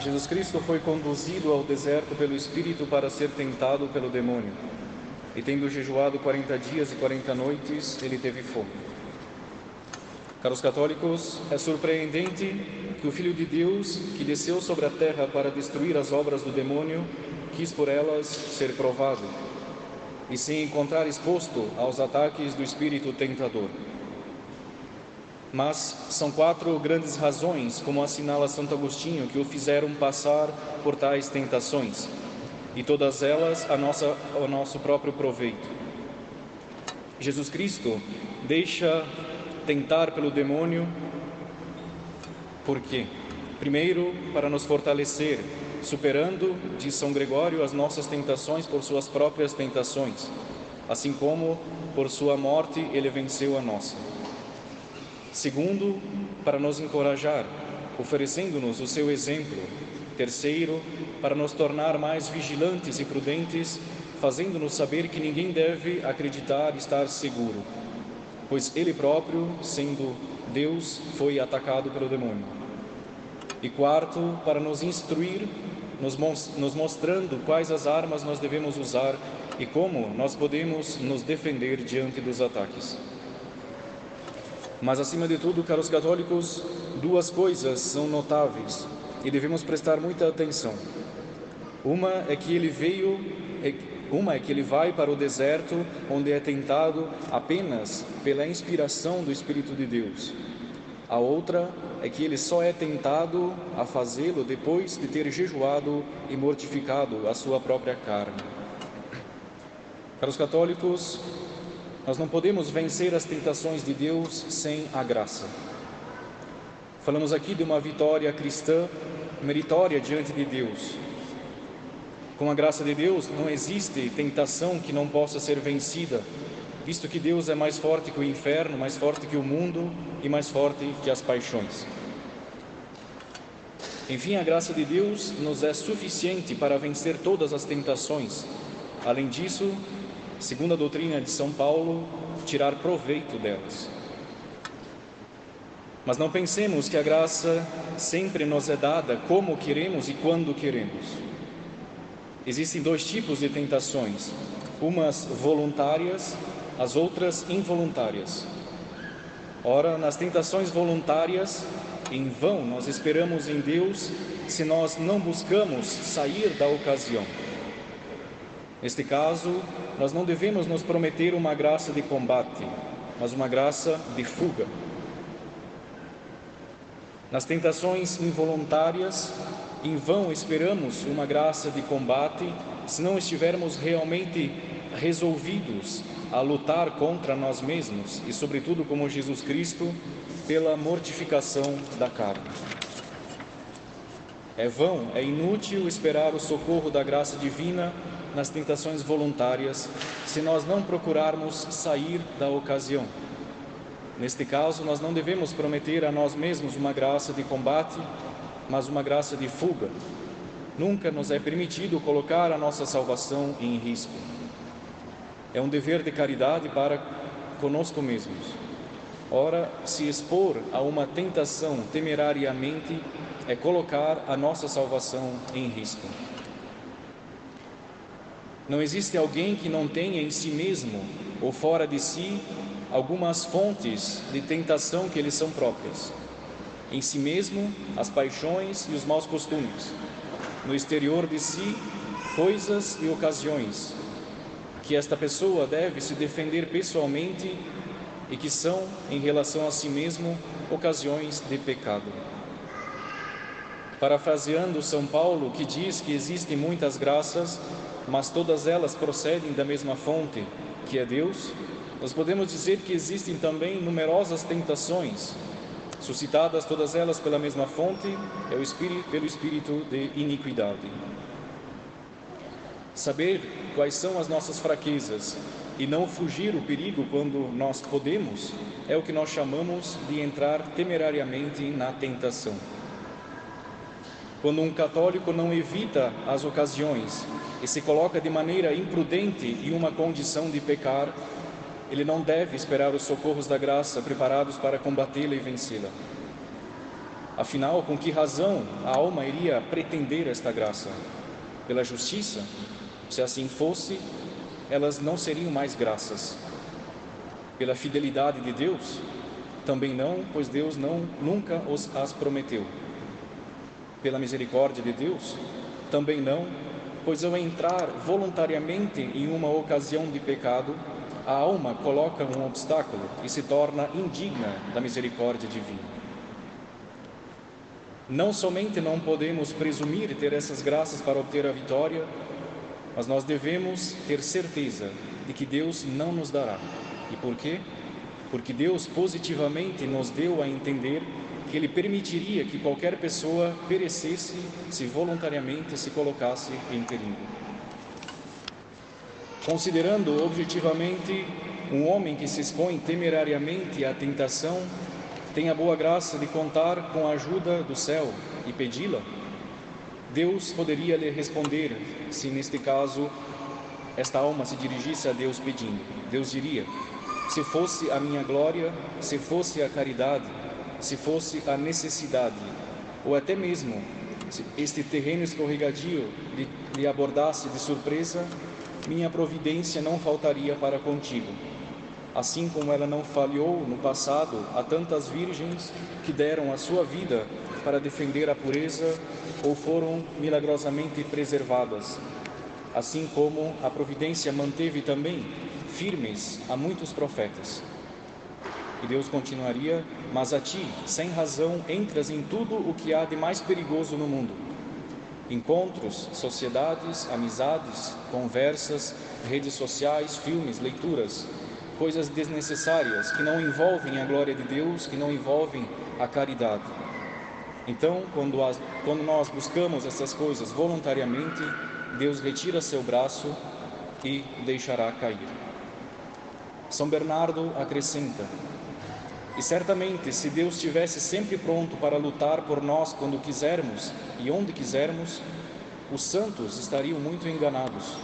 Jesus Cristo foi conduzido ao deserto pelo Espírito para ser tentado pelo demônio. E tendo jejuado 40 dias e 40 noites, ele teve fome. Caros católicos, é surpreendente que o Filho de Deus, que desceu sobre a terra para destruir as obras do demônio, quis por elas ser provado e se encontrar exposto aos ataques do espírito tentador. Mas são quatro grandes razões, como assinala Santo Agostinho, que o fizeram passar por tais tentações, e todas elas a nossa, ao nosso próprio proveito. Jesus Cristo deixa tentar pelo demônio, por quê? Primeiro, para nos fortalecer, superando, diz São Gregório, as nossas tentações por suas próprias tentações, assim como por sua morte ele venceu a nossa. Segundo, para nos encorajar, oferecendo-nos o seu exemplo. Terceiro, para nos tornar mais vigilantes e prudentes, fazendo-nos saber que ninguém deve acreditar estar seguro, pois ele próprio, sendo Deus, foi atacado pelo demônio. E quarto, para nos instruir, nos, mostrando quais as armas nós devemos usar e como nós podemos nos defender diante dos ataques. Mas, acima de tudo, caros católicos, duas coisas são notáveis e devemos prestar muita atenção. Uma é que ele veio, é, uma é que ele vai para o deserto, onde é tentado apenas pela inspiração do Espírito de Deus. A outra é que ele só é tentado a fazê-lo depois de ter jejuado e mortificado a sua própria carne. Para os católicos, nós não podemos vencer as tentações de Deus sem a graça. Falamos aqui de uma vitória cristã meritória diante de Deus. Com a graça de Deus, não existe tentação que não possa ser vencida, visto que Deus é mais forte que o inferno, mais forte que o mundo e mais forte que as paixões. Enfim, a graça de Deus nos é suficiente para vencer todas as tentações. Além disso, segundo a doutrina de São Paulo, tirar proveito delas. Mas não pensemos que a graça sempre nos é dada como queremos e quando queremos. Existem dois tipos de tentações: umas voluntárias, as outras involuntárias. Ora, nas tentações voluntárias, em vão nós esperamos em Deus se nós não buscamos sair da ocasião. Neste caso, nós não devemos nos prometer uma graça de combate, mas uma graça de fuga. Nas tentações involuntárias, em vão esperamos uma graça de combate se não estivermos realmente resolvidos a lutar contra nós mesmos e, sobretudo, como Jesus Cristo, pela mortificação da carne. É vão, é inútil esperar o socorro da graça divina nas tentações voluntárias se nós não procurarmos sair da ocasião. Neste caso, nós não devemos prometer a nós mesmos uma graça de combate, mas uma graça de fuga. Nunca nos é permitido colocar a nossa salvação em risco. É um dever de caridade para conosco mesmos. Ora, se expor a uma tentação temerariamente é colocar a nossa salvação em risco. Não existe alguém que não tenha em si mesmo ou fora de si algumas fontes de tentação que lhe são próprias. Em si mesmo, as paixões e os maus costumes. No exterior de si, coisas e ocasiões que esta pessoa deve se defender pessoalmente e que são, em relação a si mesmo, ocasiões de pecado. Parafraseando São Paulo, que diz que existem muitas graças, mas todas elas procedem da mesma fonte, que é Deus, nós podemos dizer que existem também numerosas tentações, suscitadas todas elas pela mesma fonte, é o espírito, pelo espírito de iniquidade. Saber quais são as nossas fraquezas e não fugir o perigo quando nós podemos é o que nós chamamos de entrar temerariamente na tentação. Quando um católico não evita as ocasiões e se coloca de maneira imprudente em uma condição de pecar, ele não deve esperar os socorros da graça preparados para combatê-la e vencê-la. Afinal, com que razão a alma iria pretender esta graça? Pela justiça? Se assim fosse, elas não seriam mais graças. Pela fidelidade de Deus? Também não, pois Deus não nunca os as prometeu. Pela misericórdia de Deus? Também não, pois ao entrar voluntariamente em uma ocasião de pecado, a alma coloca um obstáculo e se torna indigna da misericórdia divina. Não somente não podemos presumir ter essas graças para obter a vitória, mas nós devemos ter certeza de que Deus não nos dará. E por quê? Porque Deus positivamente nos deu a entender que Ele permitiria que qualquer pessoa perecesse se voluntariamente se colocasse em perigo. Considerando objetivamente um homem que se expõe temerariamente à tentação tem a boa graça de contar com a ajuda do céu e pedi-la, Deus poderia lhe responder se neste caso esta alma se dirigisse a Deus pedindo. Deus diria: se fosse a minha glória, se fosse a caridade, se fosse a necessidade, ou até mesmo se este terreno escorregadio lhe, lhe abordasse de surpresa, minha providência não faltaria para contigo assim como ela não falhou no passado a tantas virgens que deram a sua vida para defender a pureza ou foram milagrosamente preservadas, assim como a providência manteve também firmes a muitos profetas. E Deus continuaria: Mas a ti, sem razão, entras em tudo o que há de mais perigoso no mundo. Encontros, sociedades, amizades, conversas, redes sociais, filmes, leituras, coisas desnecessárias que não envolvem a glória de Deus, que não envolvem a caridade. Então, quando, as, quando nós buscamos essas coisas voluntariamente, Deus retira seu braço e deixará cair. São Bernardo acrescenta: E certamente, se Deus estivesse sempre pronto para lutar por nós quando quisermos e onde quisermos, os santos estariam muito enganados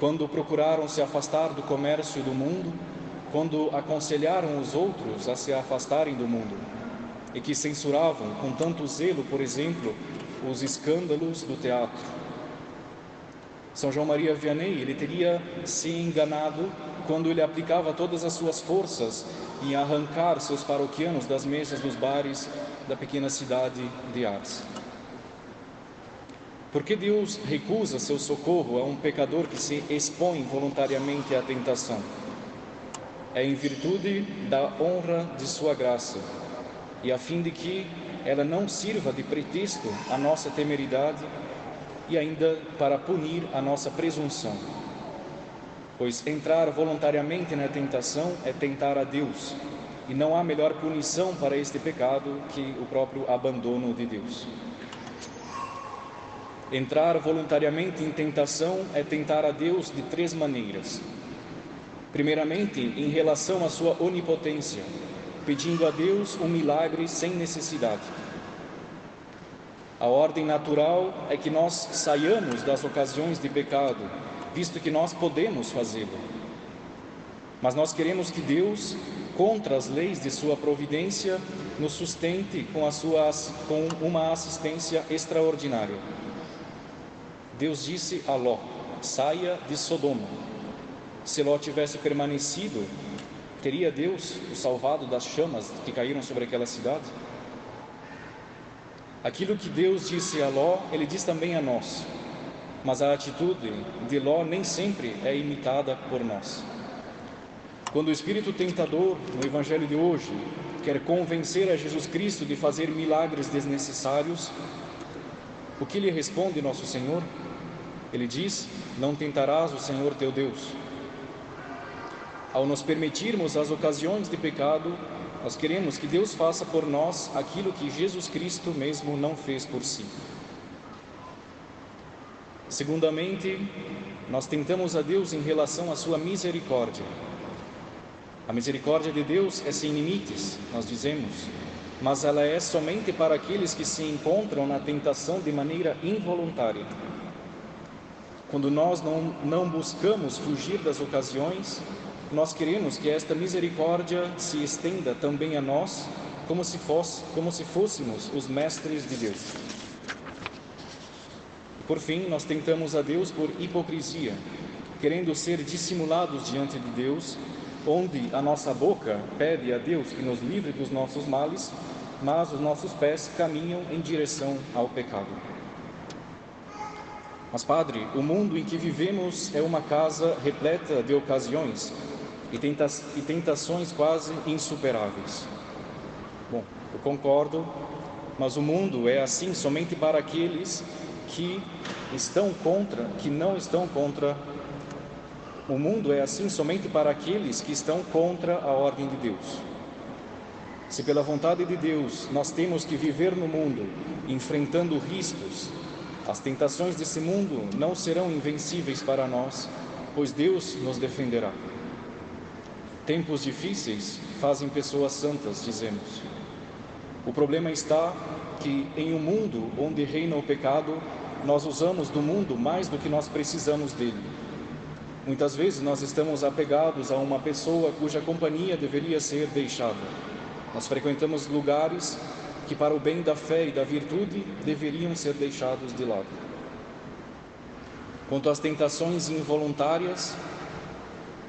quando procuraram se afastar do comércio do mundo, quando aconselharam os outros a se afastarem do mundo, e que censuravam com tanto zelo, por exemplo, os escândalos do teatro. São João Maria Vianney, ele teria se enganado quando ele aplicava todas as suas forças em arrancar seus paroquianos das mesas dos bares da pequena cidade de Ars. Por que Deus recusa seu socorro a um pecador que se expõe voluntariamente à tentação? É em virtude da honra de sua graça e a fim de que ela não sirva de pretexto à nossa temeridade e ainda para punir a nossa presunção. Pois entrar voluntariamente na tentação é tentar a Deus, e não há melhor punição para este pecado que o próprio abandono de Deus. Entrar voluntariamente em tentação é tentar a Deus de três maneiras. Primeiramente, em relação à sua onipotência, pedindo a Deus um milagre sem necessidade. A ordem natural é que nós saiamos das ocasiões de pecado, visto que nós podemos fazê-lo. Mas nós queremos que Deus, contra as leis de sua providência, nos sustente com, a sua, com uma assistência extraordinária. Deus disse a Ló: saia de Sodoma. Se Ló tivesse permanecido, teria Deus o salvado das chamas que caíram sobre aquela cidade? Aquilo que Deus disse a Ló, ele diz também a nós. Mas a atitude de Ló nem sempre é imitada por nós. Quando o espírito tentador, no evangelho de hoje, quer convencer a Jesus Cristo de fazer milagres desnecessários, o que lhe responde nosso Senhor? Ele diz: Não tentarás o Senhor teu Deus. Ao nos permitirmos as ocasiões de pecado, nós queremos que Deus faça por nós aquilo que Jesus Cristo mesmo não fez por si. Segundamente, nós tentamos a Deus em relação à sua misericórdia. A misericórdia de Deus é sem limites, nós dizemos, mas ela é somente para aqueles que se encontram na tentação de maneira involuntária. Quando nós não, não buscamos fugir das ocasiões, nós queremos que esta misericórdia se estenda também a nós, como se, fosse, como se fôssemos os mestres de Deus. Por fim, nós tentamos a Deus por hipocrisia, querendo ser dissimulados diante de Deus, onde a nossa boca pede a Deus que nos livre dos nossos males, mas os nossos pés caminham em direção ao pecado. Mas, Padre, o mundo em que vivemos é uma casa repleta de ocasiões e, tenta tentações quase insuperáveis. Bom, eu concordo, mas o mundo é assim somente para aqueles que estão contra, que não estão contra. O mundo é assim somente para aqueles que estão contra a ordem de Deus. Se pela vontade de Deus nós temos que viver no mundo enfrentando riscos, as tentações desse mundo não serão invencíveis para nós, pois Deus nos defenderá. Tempos difíceis fazem pessoas santas, dizemos. O problema está que em um mundo onde reina o pecado, nós usamos do mundo mais do que nós precisamos dele. Muitas vezes nós estamos apegados a uma pessoa cuja companhia deveria ser deixada. Nós frequentamos lugares que, para o bem da fé e da virtude, deveriam ser deixados de lado. Quanto às tentações involuntárias,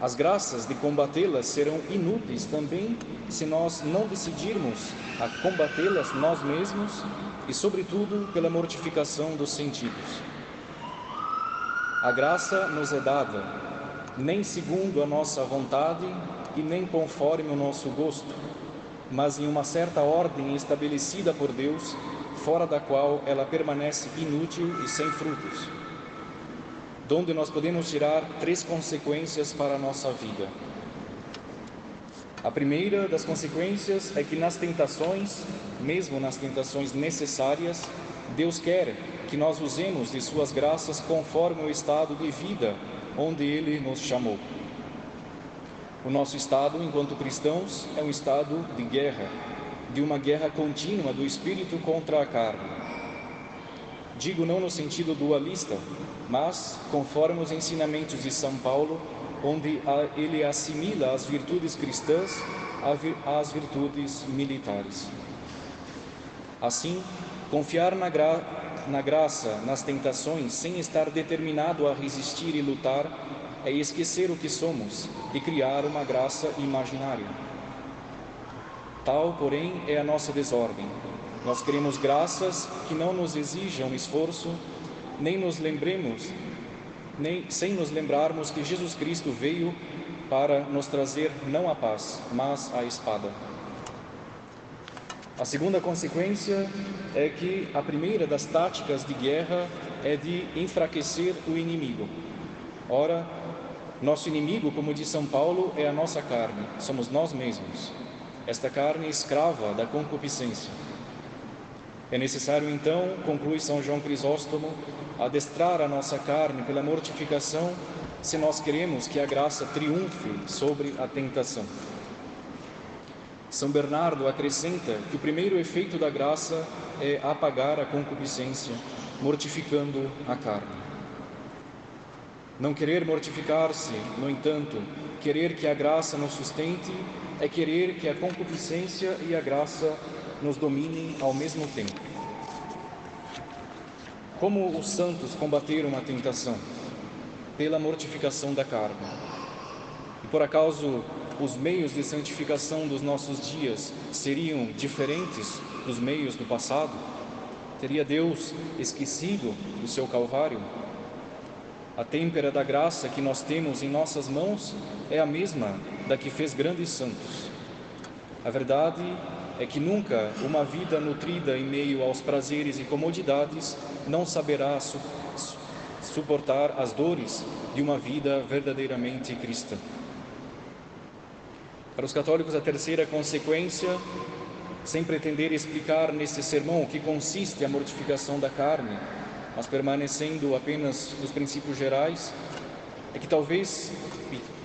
as graças de combatê-las serão inúteis também se nós não decidirmos a combatê-las nós mesmos e, sobretudo, pela mortificação dos sentidos. A graça nos é dada, nem segundo a nossa vontade e nem conforme o nosso gosto, mas em uma certa ordem estabelecida por Deus, fora da qual ela permanece inútil e sem frutos. Donde nós podemos tirar três consequências para a nossa vida. A primeira das consequências é que nas tentações mesmo nas tentações necessárias, Deus quer que nós usemos de Suas graças conforme o estado de vida onde Ele nos chamou. O nosso estado, enquanto cristãos, é um estado de guerra, de uma guerra contínua do espírito contra a carne. Digo não no sentido dualista, mas conforme os ensinamentos de São Paulo, onde ele assimila as virtudes cristãs às virtudes militares. Assim, confiar na, gra na graça nas tentações sem estar determinado a resistir e lutar é esquecer o que somos e criar uma graça imaginária. Tal, porém, é a nossa desordem. Nós queremos graças que não nos exijam esforço, nem nos lembremos, nem sem nos lembrarmos que Jesus Cristo veio para nos trazer não a paz, mas a espada. A segunda consequência é que a primeira das táticas de guerra é de enfraquecer o inimigo. Ora, nosso inimigo, como diz São Paulo, é a nossa carne, somos nós mesmos. Esta carne escrava da concupiscência. É necessário então, conclui São João Crisóstomo, adestrar a nossa carne pela mortificação, se nós queremos que a graça triunfe sobre a tentação. São Bernardo acrescenta que o primeiro efeito da graça é apagar a concupiscência, mortificando a carne. Não querer mortificar-se, no entanto, querer que a graça nos sustente, é querer que a concupiscência e a graça nos dominem ao mesmo tempo. Como os santos combateram a tentação? Pela mortificação da carne. E por acaso os meios de santificação dos nossos dias seriam diferentes dos meios do passado? Teria Deus esquecido o seu Calvário? A têmpera da graça que nós temos em nossas mãos é a mesma da que fez grandes santos. A verdade é que nunca uma vida nutrida em meio aos prazeres e comodidades não saberá su suportar as dores de uma vida verdadeiramente cristã. Para os católicos, a terceira consequência, sem pretender explicar neste sermão o que consiste a mortificação da carne, mas permanecendo apenas nos princípios gerais, é que talvez,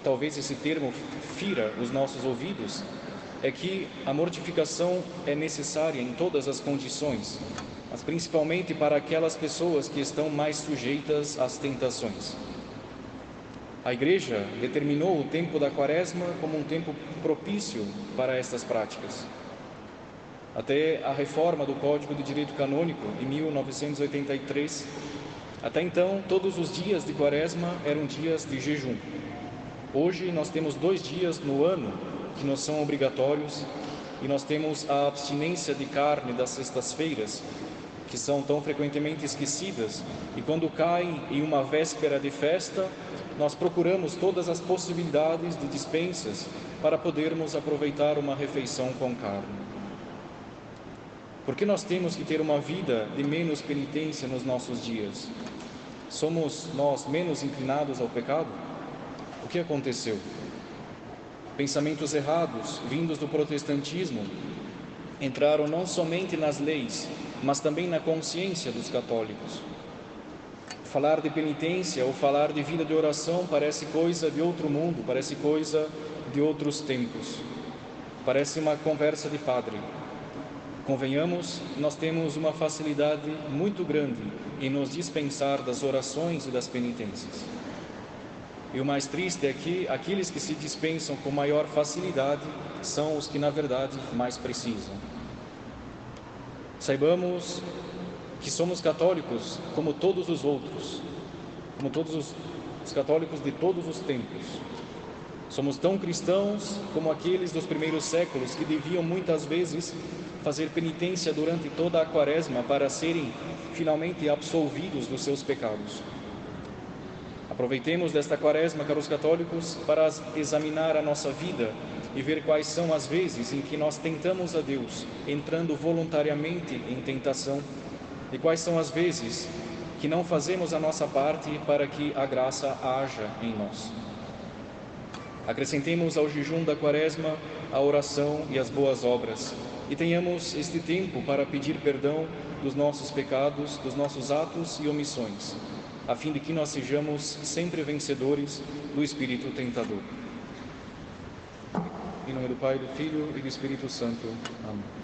talvez esse termo fira os nossos ouvidos, é que a mortificação é necessária em todas as condições, mas principalmente para aquelas pessoas que estão mais sujeitas às tentações. A Igreja determinou o tempo da Quaresma como um tempo propício para estas práticas. Até a reforma do Código de Direito Canônico, em 1983, até então, todos os dias de Quaresma eram dias de jejum. Hoje, nós temos dois dias no ano que não são obrigatórios e nós temos a abstinência de carne das sextas-feiras, que são tão frequentemente esquecidas, e quando caem em uma véspera de festa, nós procuramos todas as possibilidades de dispensas para podermos aproveitar uma refeição com carne. Por que nós temos que ter uma vida de menos penitência nos nossos dias? Somos nós menos inclinados ao pecado? O que aconteceu? Pensamentos errados, vindos do protestantismo, entraram não somente nas leis, mas também na consciência dos católicos. Falar de penitência ou falar de vida de oração parece coisa de outro mundo, parece coisa de outros tempos. Parece uma conversa de padre. Convenhamos, nós temos uma facilidade muito grande em nos dispensar das orações e das penitências. E o mais triste é que aqueles que se dispensam com maior facilidade são os que, na verdade, mais precisam. Saibamos que somos católicos como todos os outros, como todos os, os católicos de todos os tempos. Somos tão cristãos como aqueles dos primeiros séculos que deviam muitas vezes fazer penitência durante toda a quaresma para serem finalmente absolvidos dos seus pecados. Aproveitemos desta quaresma, caros católicos, para examinar a nossa vida e ver quais são as vezes em que nós tentamos a Deus, entrando voluntariamente em tentação, e quais são as vezes que não fazemos a nossa parte para que a graça haja em nós. Acrescentemos ao jejum da quaresma a oração e as boas obras, e tenhamos este tempo para pedir perdão dos nossos pecados, dos nossos atos e omissões a fim de que nós sejamos sempre vencedores do espírito tentador. Em nome do Pai, do Filho e do Espírito Santo. Amém.